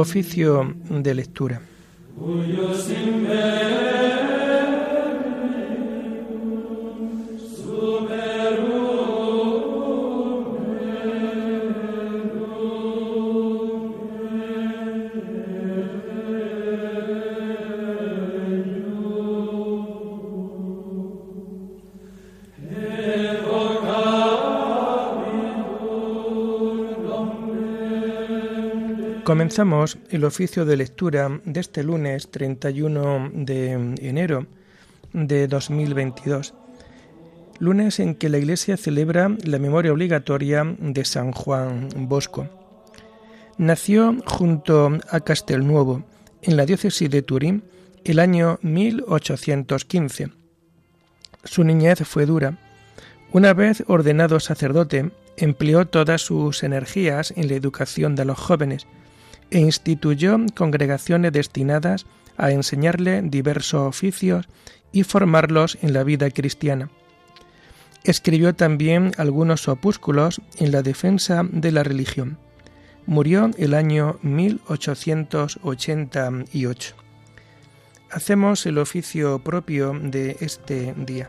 Oficio de lectura. Comenzamos el oficio de lectura de este lunes 31 de enero de 2022, lunes en que la Iglesia celebra la memoria obligatoria de San Juan Bosco. Nació junto a Castelnuovo, en la diócesis de Turín, el año 1815. Su niñez fue dura. Una vez ordenado sacerdote, empleó todas sus energías en la educación de los jóvenes, e instituyó congregaciones destinadas a enseñarle diversos oficios y formarlos en la vida cristiana. Escribió también algunos opúsculos en la defensa de la religión. Murió el año 1888. Hacemos el oficio propio de este día.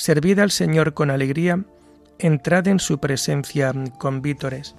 Servid al Señor con alegría, entrad en su presencia con vítores.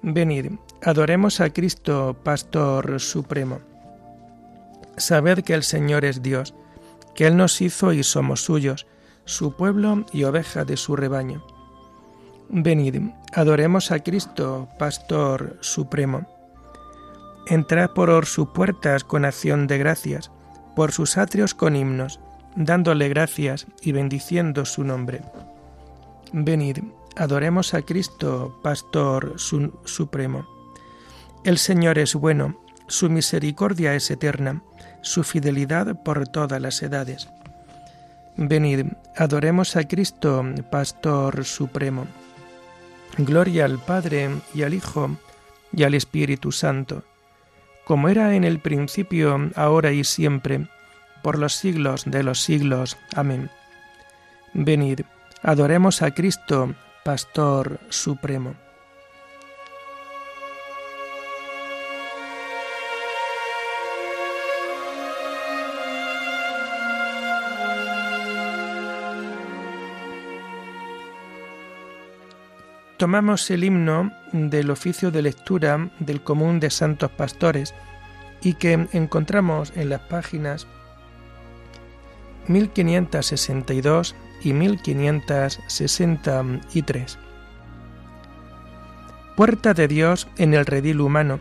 Venid, adoremos a Cristo, Pastor Supremo. Sabed que el Señor es Dios, que Él nos hizo y somos suyos, su pueblo y oveja de su rebaño. Venid, adoremos a Cristo, Pastor Supremo. Entrad por sus puertas con acción de gracias, por sus atrios con himnos dándole gracias y bendiciendo su nombre. Venid, adoremos a Cristo, Pastor Supremo. El Señor es bueno, su misericordia es eterna, su fidelidad por todas las edades. Venid, adoremos a Cristo, Pastor Supremo. Gloria al Padre y al Hijo y al Espíritu Santo, como era en el principio, ahora y siempre, por los siglos de los siglos. Amén. Venid, adoremos a Cristo, Pastor Supremo. Tomamos el himno del oficio de lectura del común de santos pastores y que encontramos en las páginas 1562 y 1563. Puerta de Dios en el redil humano,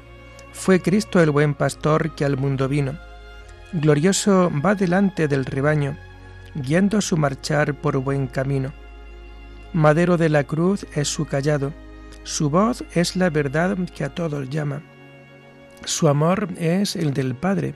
fue Cristo el buen pastor que al mundo vino. Glorioso va delante del rebaño, guiando su marchar por buen camino. Madero de la cruz es su callado, su voz es la verdad que a todos llama. Su amor es el del Padre,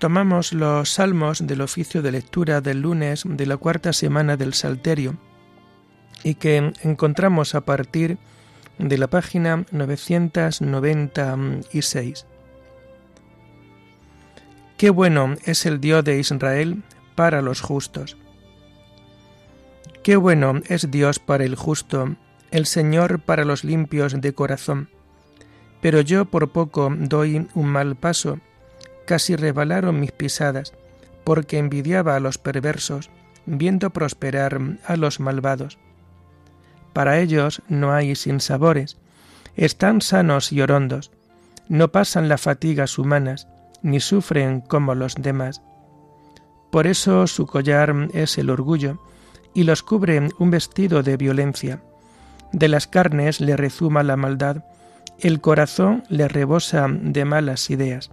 Tomamos los salmos del oficio de lectura del lunes de la cuarta semana del Salterio y que encontramos a partir de la página 996. Qué bueno es el Dios de Israel para los justos. Qué bueno es Dios para el justo, el Señor para los limpios de corazón. Pero yo por poco doy un mal paso, casi rebalaron mis pisadas, porque envidiaba a los perversos, viendo prosperar a los malvados. Para ellos no hay sinsabores, están sanos y orondos, no pasan las fatigas humanas, ni sufren como los demás. Por eso su collar es el orgullo, y los cubre un vestido de violencia. De las carnes le rezuma la maldad, el corazón le rebosa de malas ideas.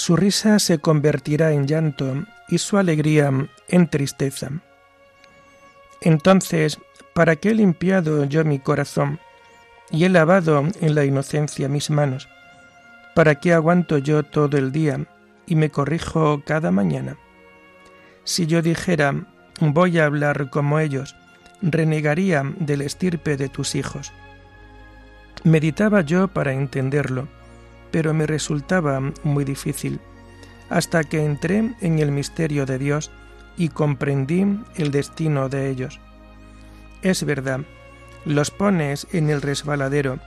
Su risa se convertirá en llanto y su alegría en tristeza. Entonces, ¿para qué he limpiado yo mi corazón y he lavado en la inocencia mis manos? ¿Para qué aguanto yo todo el día y me corrijo cada mañana? Si yo dijera, voy a hablar como ellos, renegaría del estirpe de tus hijos. Meditaba yo para entenderlo pero me resultaba muy difícil, hasta que entré en el misterio de Dios y comprendí el destino de ellos. Es verdad, los pones en el resbaladero,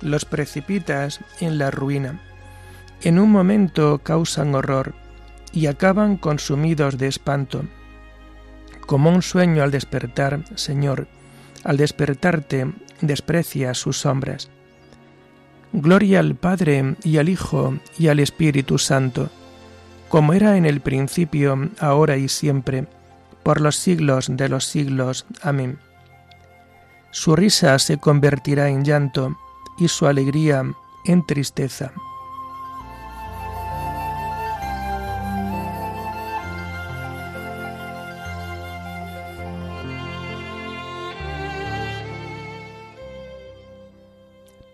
los precipitas en la ruina. En un momento causan horror y acaban consumidos de espanto. Como un sueño al despertar, Señor, al despertarte desprecias sus sombras. Gloria al Padre y al Hijo y al Espíritu Santo, como era en el principio, ahora y siempre, por los siglos de los siglos. Amén. Su risa se convertirá en llanto y su alegría en tristeza.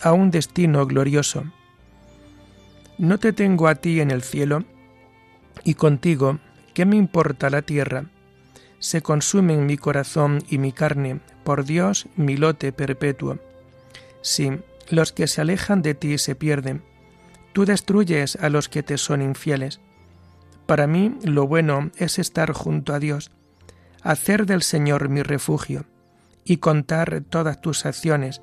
a un destino glorioso. No te tengo a ti en el cielo, y contigo, ¿qué me importa la tierra? Se consumen mi corazón y mi carne, por Dios mi lote perpetuo. Sí, los que se alejan de ti se pierden. Tú destruyes a los que te son infieles. Para mí lo bueno es estar junto a Dios, hacer del Señor mi refugio, y contar todas tus acciones,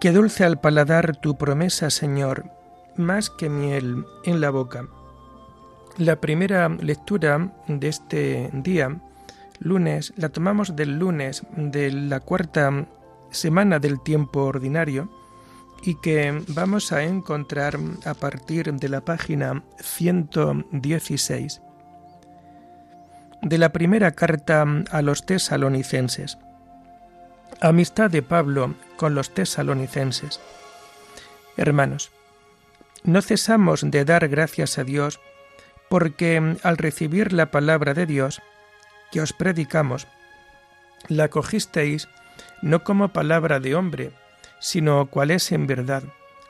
Qué dulce al paladar tu promesa, Señor, más que miel en la boca. La primera lectura de este día, lunes, la tomamos del lunes de la cuarta semana del tiempo ordinario y que vamos a encontrar a partir de la página 116. de la primera carta a los tesalonicenses. Amistad de Pablo con los tesalonicenses. Hermanos, no cesamos de dar gracias a Dios porque al recibir la palabra de Dios que os predicamos, la cogisteis no como palabra de hombre, sino cual es en verdad,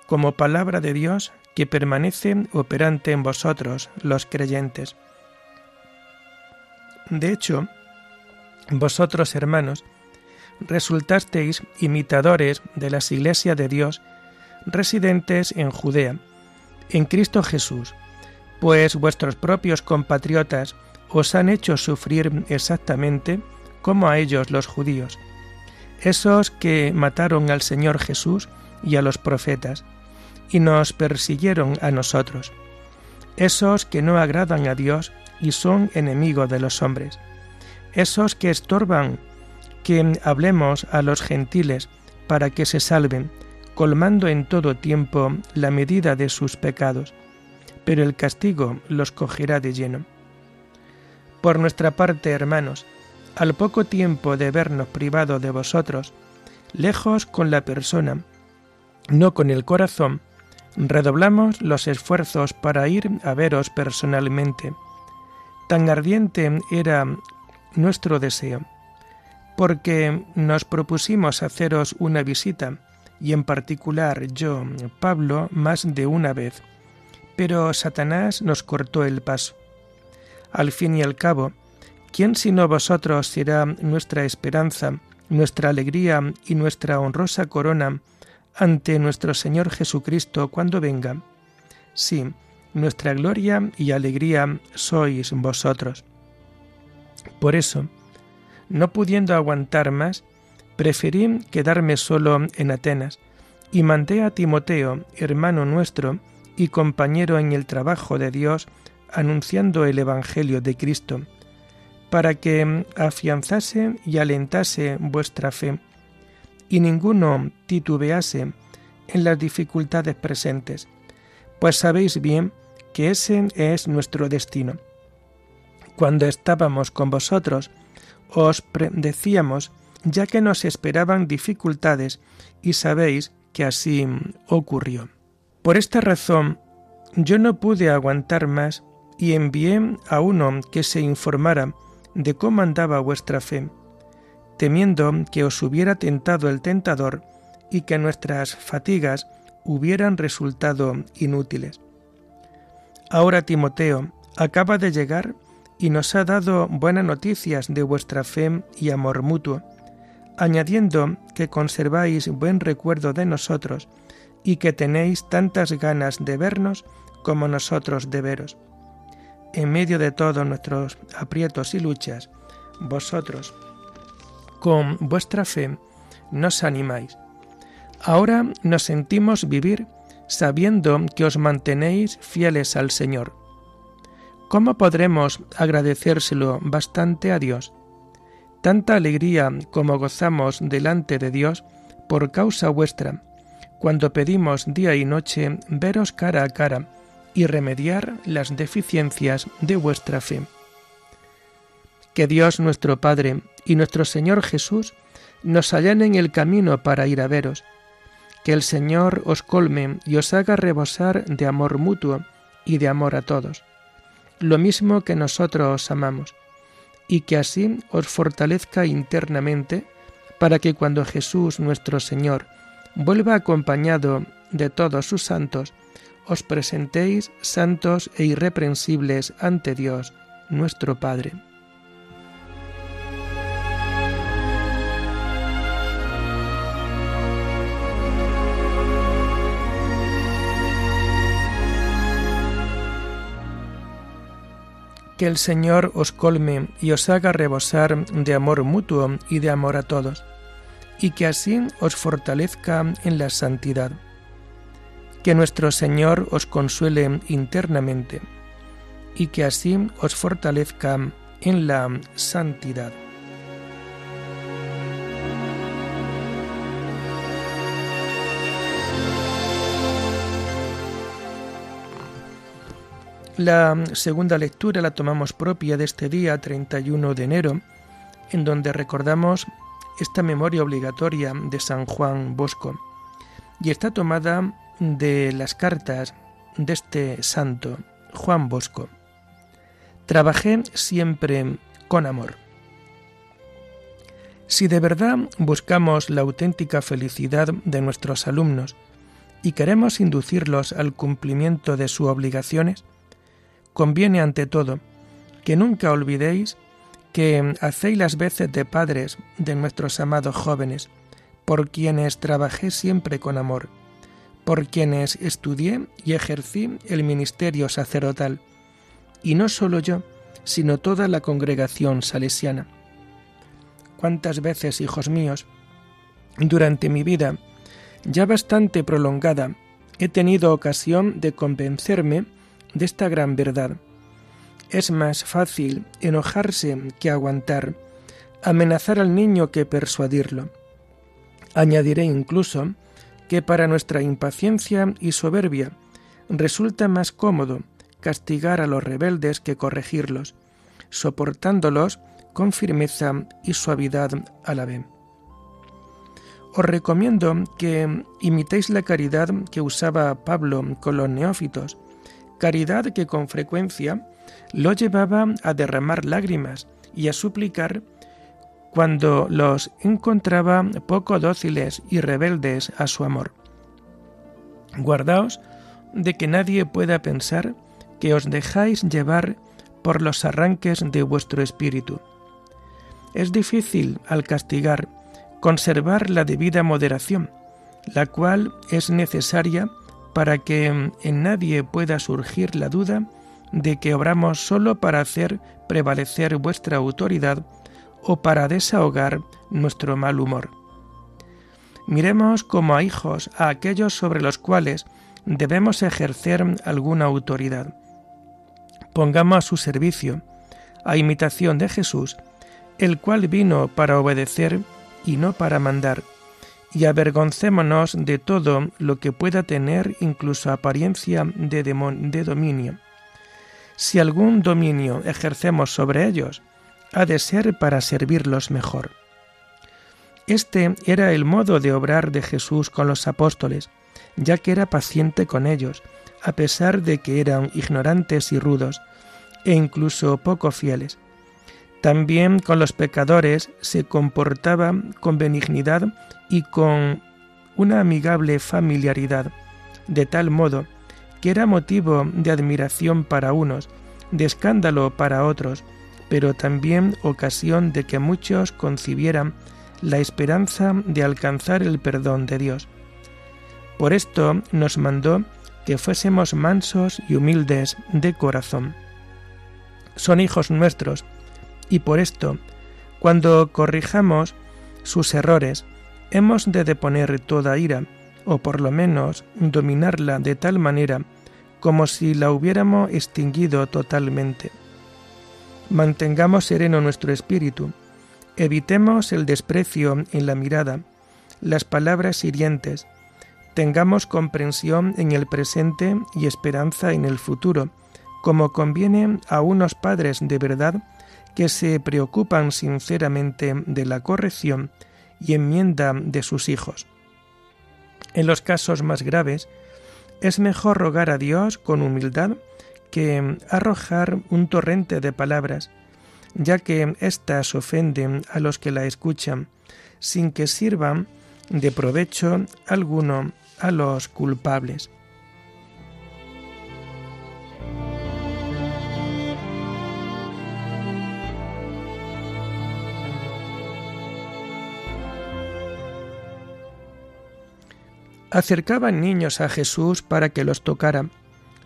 como palabra de Dios que permanece operante en vosotros, los creyentes. De hecho, vosotros, hermanos, resultasteis imitadores de las iglesias de Dios residentes en Judea, en Cristo Jesús, pues vuestros propios compatriotas os han hecho sufrir exactamente como a ellos los judíos, esos que mataron al Señor Jesús y a los profetas, y nos persiguieron a nosotros, esos que no agradan a Dios y son enemigos de los hombres, esos que estorban que hablemos a los gentiles para que se salven, colmando en todo tiempo la medida de sus pecados, pero el castigo los cogerá de lleno. Por nuestra parte, hermanos, al poco tiempo de vernos privados de vosotros, lejos con la persona, no con el corazón, redoblamos los esfuerzos para ir a veros personalmente. Tan ardiente era nuestro deseo, porque nos propusimos haceros una visita, y en particular yo, Pablo, más de una vez. Pero Satanás nos cortó el paso. Al fin y al cabo, ¿quién sino vosotros será nuestra esperanza, nuestra alegría y nuestra honrosa corona ante nuestro Señor Jesucristo cuando venga? Sí, nuestra gloria y alegría sois vosotros. Por eso, no pudiendo aguantar más, preferí quedarme solo en Atenas y mandé a Timoteo, hermano nuestro y compañero en el trabajo de Dios, anunciando el Evangelio de Cristo, para que afianzase y alentase vuestra fe, y ninguno titubease en las dificultades presentes, pues sabéis bien que ese es nuestro destino. Cuando estábamos con vosotros, os decíamos ya que nos esperaban dificultades y sabéis que así ocurrió. Por esta razón, yo no pude aguantar más y envié a uno que se informara de cómo andaba vuestra fe, temiendo que os hubiera tentado el tentador y que nuestras fatigas hubieran resultado inútiles. Ahora Timoteo acaba de llegar y nos ha dado buenas noticias de vuestra fe y amor mutuo añadiendo que conserváis buen recuerdo de nosotros y que tenéis tantas ganas de vernos como nosotros de veros. En medio de todos nuestros aprietos y luchas, vosotros, con vuestra fe, nos animáis. Ahora nos sentimos vivir sabiendo que os mantenéis fieles al Señor. ¿Cómo podremos agradecérselo bastante a Dios? tanta alegría como gozamos delante de Dios por causa vuestra, cuando pedimos día y noche veros cara a cara y remediar las deficiencias de vuestra fe. Que Dios nuestro Padre y nuestro Señor Jesús nos allanen el camino para ir a veros, que el Señor os colme y os haga rebosar de amor mutuo y de amor a todos, lo mismo que nosotros os amamos y que así os fortalezca internamente para que cuando Jesús nuestro Señor vuelva acompañado de todos sus santos, os presentéis santos e irreprensibles ante Dios nuestro Padre. Que el Señor os colme y os haga rebosar de amor mutuo y de amor a todos, y que así os fortalezca en la santidad. Que nuestro Señor os consuele internamente, y que así os fortalezca en la santidad. La segunda lectura la tomamos propia de este día 31 de enero, en donde recordamos esta memoria obligatoria de San Juan Bosco y está tomada de las cartas de este santo, Juan Bosco. Trabajé siempre con amor. Si de verdad buscamos la auténtica felicidad de nuestros alumnos y queremos inducirlos al cumplimiento de sus obligaciones, conviene ante todo que nunca olvidéis que hacéis las veces de padres de nuestros amados jóvenes, por quienes trabajé siempre con amor, por quienes estudié y ejercí el ministerio sacerdotal, y no solo yo, sino toda la congregación salesiana. Cuántas veces, hijos míos, durante mi vida, ya bastante prolongada, he tenido ocasión de convencerme de esta gran verdad. Es más fácil enojarse que aguantar, amenazar al niño que persuadirlo. Añadiré incluso que para nuestra impaciencia y soberbia resulta más cómodo castigar a los rebeldes que corregirlos, soportándolos con firmeza y suavidad a la vez. Os recomiendo que imitéis la caridad que usaba Pablo con los neófitos, caridad que con frecuencia lo llevaba a derramar lágrimas y a suplicar cuando los encontraba poco dóciles y rebeldes a su amor. Guardaos de que nadie pueda pensar que os dejáis llevar por los arranques de vuestro espíritu. Es difícil, al castigar, conservar la debida moderación, la cual es necesaria para que en nadie pueda surgir la duda de que obramos solo para hacer prevalecer vuestra autoridad o para desahogar nuestro mal humor. Miremos como a hijos a aquellos sobre los cuales debemos ejercer alguna autoridad pongamos a su servicio, a imitación de Jesús, el cual vino para obedecer y no para mandar, y avergoncémonos de todo lo que pueda tener incluso apariencia de, de dominio. Si algún dominio ejercemos sobre ellos, ha de ser para servirlos mejor. Este era el modo de obrar de Jesús con los apóstoles, ya que era paciente con ellos, a pesar de que eran ignorantes y rudos, e incluso poco fieles. También con los pecadores se comportaba con benignidad y con una amigable familiaridad, de tal modo que era motivo de admiración para unos, de escándalo para otros, pero también ocasión de que muchos concibieran la esperanza de alcanzar el perdón de Dios. Por esto nos mandó que fuésemos mansos y humildes de corazón son hijos nuestros, y por esto, cuando corrijamos sus errores, hemos de deponer toda ira, o por lo menos dominarla de tal manera como si la hubiéramos extinguido totalmente. Mantengamos sereno nuestro espíritu, evitemos el desprecio en la mirada, las palabras hirientes, tengamos comprensión en el presente y esperanza en el futuro, como conviene a unos padres de verdad que se preocupan sinceramente de la corrección y enmienda de sus hijos. En los casos más graves, es mejor rogar a Dios con humildad que arrojar un torrente de palabras, ya que éstas ofenden a los que la escuchan, sin que sirvan de provecho alguno a los culpables. Acercaban niños a Jesús para que los tocara,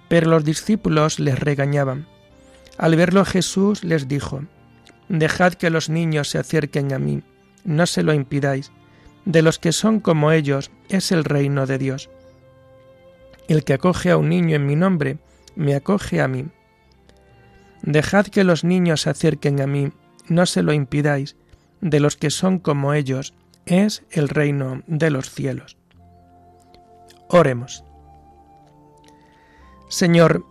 pero los discípulos les regañaban. Al verlo Jesús les dijo, Dejad que los niños se acerquen a mí, no se lo impidáis, de los que son como ellos es el reino de Dios. El que acoge a un niño en mi nombre, me acoge a mí. Dejad que los niños se acerquen a mí, no se lo impidáis, de los que son como ellos es el reino de los cielos. Oremos. Señor,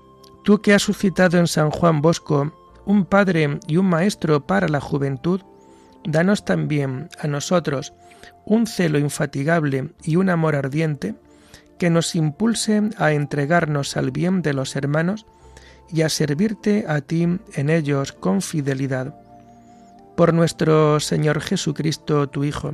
Tú que has suscitado en San Juan Bosco un padre y un maestro para la juventud, danos también a nosotros un celo infatigable y un amor ardiente que nos impulse a entregarnos al bien de los hermanos y a servirte a ti en ellos con fidelidad. Por nuestro Señor Jesucristo, tu Hijo,